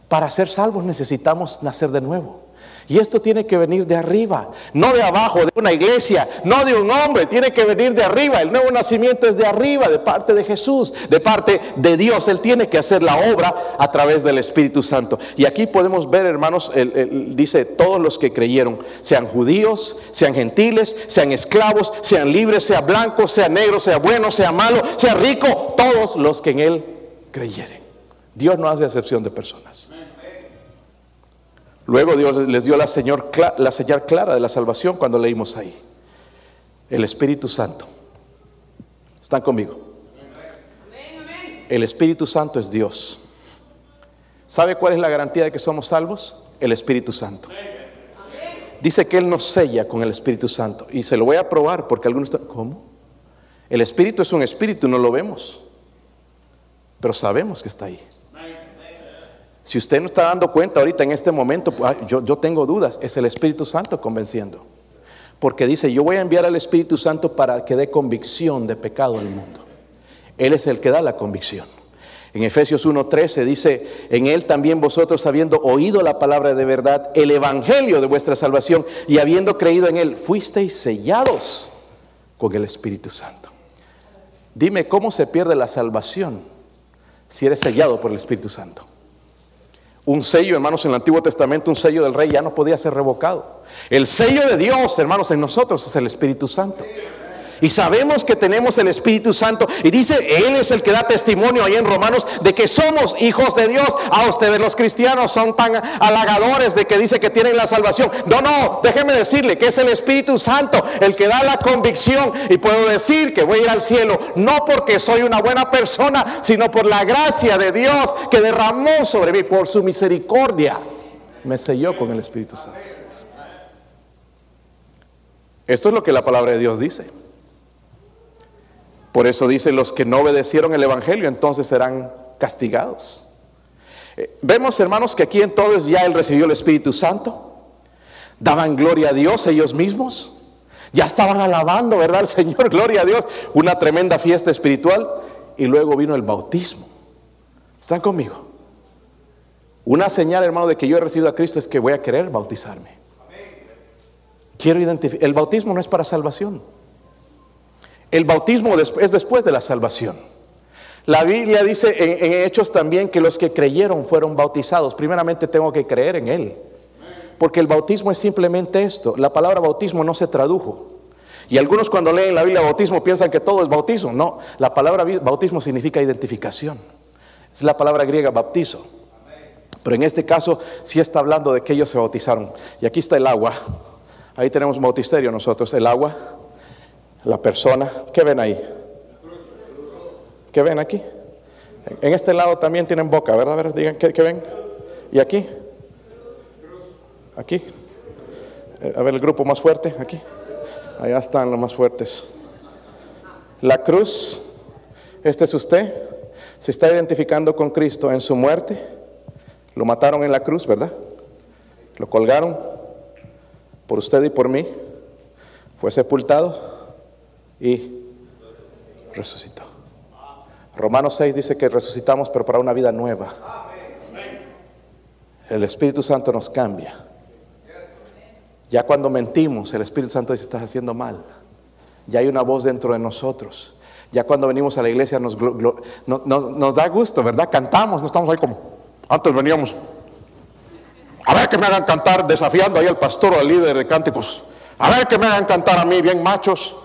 Para ser salvos necesitamos nacer de nuevo. Y esto tiene que venir de arriba, no de abajo, de una iglesia, no de un hombre, tiene que venir de arriba. El nuevo nacimiento es de arriba, de parte de Jesús, de parte de Dios. Él tiene que hacer la obra a través del Espíritu Santo. Y aquí podemos ver, hermanos, dice, todos los que creyeron, sean judíos, sean gentiles, sean esclavos, sean libres, sea blanco, sea negro, sea bueno, sea malo, sea rico, todos los que en Él creyeren. Dios no hace excepción de personas. Luego Dios les dio la, señal clara de la salvación cuando leímos ahí. El Espíritu Santo. ¿Están conmigo? El Espíritu Santo es Dios. ¿Sabe cuál es la garantía de que somos salvos? El Espíritu Santo. Dice que Él nos sella con el Espíritu Santo. Y se lo voy a probar porque algunos están, ¿cómo? El Espíritu es un Espíritu, no lo vemos. Pero sabemos que está ahí. Si usted no está dando cuenta ahorita en este momento, pues, yo, yo tengo dudas, es el Espíritu Santo convenciendo. Porque dice, yo voy a enviar al Espíritu Santo para que dé convicción de pecado al mundo. Él es el que da la convicción. En Efesios 1:13 dice, en Él también vosotros habiendo oído la palabra de verdad, el Evangelio de vuestra salvación, y habiendo creído en Él, fuisteis sellados con el Espíritu Santo. Dime, ¿cómo se pierde la salvación si eres sellado por el Espíritu Santo? Un sello, hermanos, en el Antiguo Testamento, un sello del rey ya no podía ser revocado. El sello de Dios, hermanos, en nosotros es el Espíritu Santo. Y sabemos que tenemos el Espíritu Santo. Y dice, Él es el que da testimonio ahí en Romanos de que somos hijos de Dios. A ustedes los cristianos son tan halagadores de que dice que tienen la salvación. No, no, déjeme decirle que es el Espíritu Santo el que da la convicción. Y puedo decir que voy a ir al cielo no porque soy una buena persona, sino por la gracia de Dios que derramó sobre mí por su misericordia. Me selló con el Espíritu Santo. Esto es lo que la palabra de Dios dice. Por eso dice, los que no obedecieron el Evangelio entonces serán castigados. Eh, vemos, hermanos, que aquí entonces ya él recibió el Espíritu Santo. Daban gloria a Dios ellos mismos. Ya estaban alabando, ¿verdad? El Señor, gloria a Dios. Una tremenda fiesta espiritual. Y luego vino el bautismo. ¿Están conmigo? Una señal, hermano, de que yo he recibido a Cristo es que voy a querer bautizarme. Quiero identificar. El bautismo no es para salvación. El bautismo es después de la salvación. La Biblia dice en, Hechos también que los que creyeron fueron bautizados. Primeramente tengo que creer en Él. Porque el bautismo es simplemente esto. La palabra bautismo no se tradujo. Y algunos cuando leen la Biblia bautismo piensan que todo es bautismo. No, la palabra bautismo significa identificación. Es la palabra griega baptizo. Pero en este caso sí está hablando de que ellos se bautizaron. Y aquí está el agua. Ahí tenemos un bautisterio nosotros, el agua la persona. ¿Qué ven ahí? ¿Qué ven aquí? En este lado también tienen boca, ¿verdad? A ver, digan, ¿qué, ven? ¿Y aquí? Aquí. Eh, a ver, el grupo más fuerte, aquí. Allá están los más fuertes. La cruz, este es usted. Se está identificando con Cristo en su muerte. Lo mataron en la cruz, ¿verdad? Lo colgaron por usted y por mí. Fue sepultado y resucitó. Romanos 6 dice que resucitamos, pero para una vida nueva. El Espíritu Santo nos cambia. Ya cuando mentimos, el Espíritu Santo dice, estás haciendo mal. Ya hay una voz dentro de nosotros. Ya cuando venimos a la iglesia nos, nos da gusto, ¿verdad? Cantamos, no estamos ahí como, antes veníamos. A ver que me hagan cantar desafiando ahí al pastor o al líder de cánticos. A ver que me hagan cantar a mí, bien machos.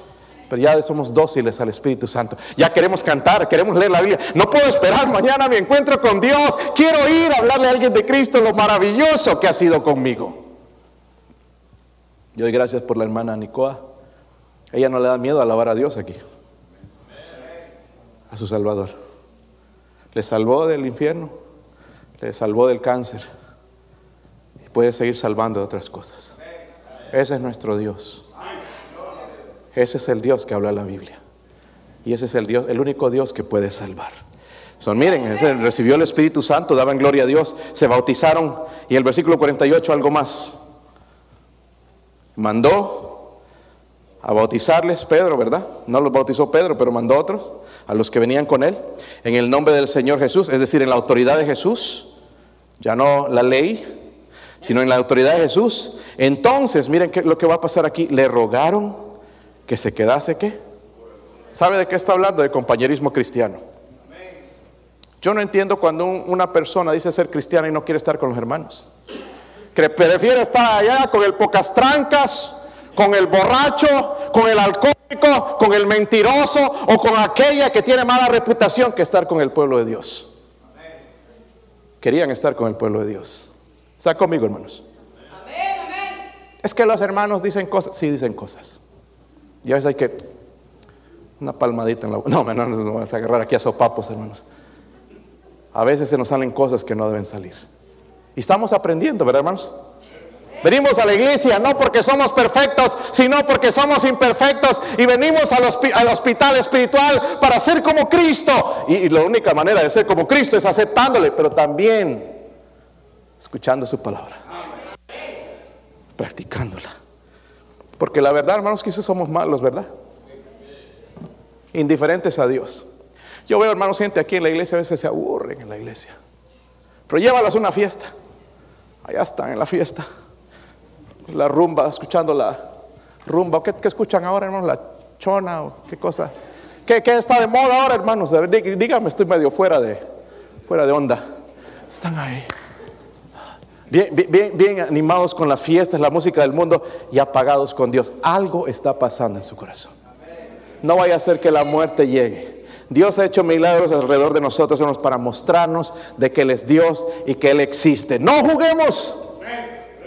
Pero ya somos dóciles al Espíritu Santo. Ya queremos cantar, queremos leer la Biblia. No puedo esperar mañana mi encuentro con Dios. Quiero ir a hablarle a alguien de Cristo, lo maravilloso que ha sido conmigo. Yo doy gracias por la hermana Nicoa. Ella no le da miedo alabar a Dios aquí. A su Salvador. Le salvó del infierno. Le salvó del cáncer. Y puede seguir salvando de otras cosas. Ese es nuestro Dios. Ese es el Dios que habla la Biblia. Y ese es el Dios, el único Dios que puede salvar. Son, miren, recibió el Espíritu Santo, daban gloria a Dios, se bautizaron y el versículo 48 algo más. Mandó a bautizarles Pedro, ¿verdad? No los bautizó Pedro, pero mandó a otros, a los que venían con él, en el nombre del Señor Jesús, es decir, en la autoridad de Jesús, ya no la ley, sino en la autoridad de Jesús. Entonces, miren qué, lo que va a pasar aquí, le rogaron que se quedase qué. ¿Sabe de qué está hablando? De compañerismo cristiano. Yo no entiendo cuando una persona dice ser cristiana y no quiere estar con los hermanos. Que prefiere estar allá con el pocas trancas, con el borracho, con el alcohólico, con el mentiroso o con aquella que tiene mala reputación que estar con el pueblo de Dios. Querían estar con el pueblo de Dios. ¿Está conmigo, hermanos? Es que los hermanos dicen cosas, sí dicen cosas. Y a veces hay que una palmadita en la No, no, no nos vamos a agarrar aquí a sopapos, hermanos. A veces se nos salen cosas que no deben salir. Y estamos aprendiendo, ¿verdad, hermanos? Venimos a la iglesia no porque somos perfectos, sino porque somos imperfectos. Y venimos al, hospital espiritual para ser como Cristo. Y, y la única manera de ser como Cristo es aceptándole, pero también escuchando su palabra, practicándola. Porque la verdad, hermanos, que somos malos, ¿verdad? Indiferentes a Dios. Yo veo, hermanos, gente aquí en la iglesia a veces se aburren en la iglesia. Pero llévalos a una fiesta. Allá están en la fiesta. La rumba, escuchando la rumba. ¿Qué, escuchan ahora, hermanos? La chona o qué cosa. ¿Qué, ¿Qué, está de moda ahora, hermanos? Dígame, estoy medio fuera de, fuera de onda. Están ahí bien, bien, animados con las fiestas, la música del mundo y apagados con Dios. Algo está pasando en su corazón. No vaya a ser que la muerte llegue. Dios ha hecho milagros alrededor de nosotros para mostrarnos de que Él es Dios y que Él existe. No juguemos.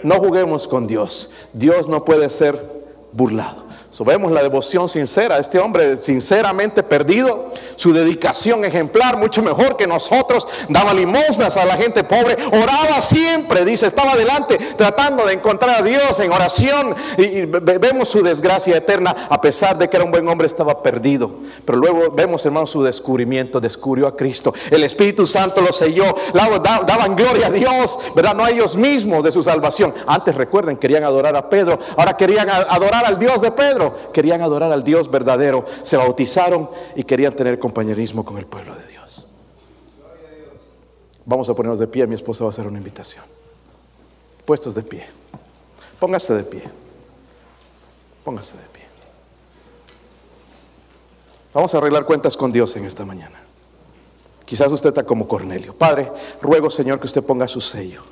No juguemos con Dios. Dios no puede ser burlado. So, la devoción sincera este hombre, sinceramente perdido, su dedicación ejemplar, mucho mejor que nosotros, daba limosnas a la gente pobre, oraba siempre, dice, estaba adelante tratando de encontrar a Dios en oración y, vemos su desgracia eterna, a pesar de que era un buen hombre, estaba perdido. Pero luego vemos, hermano, su descubrimiento, descubrió a Cristo, el Espíritu Santo lo selló, daban gloria a Dios, ¿verdad? No a ellos mismos de su salvación. Antes, recuerden, querían adorar a Pedro, ahora querían adorar al Dios de Pedro querían adorar al Dios verdadero, se bautizaron y querían tener compañerismo con el pueblo de Dios. Vamos a ponernos de pie, mi esposa va a hacer una invitación. Puestos de pie. Póngase de pie. Póngase de pie. Vamos a arreglar cuentas con Dios en esta mañana. Quizás usted está como Cornelio. Padre, ruego Señor que usted ponga su sello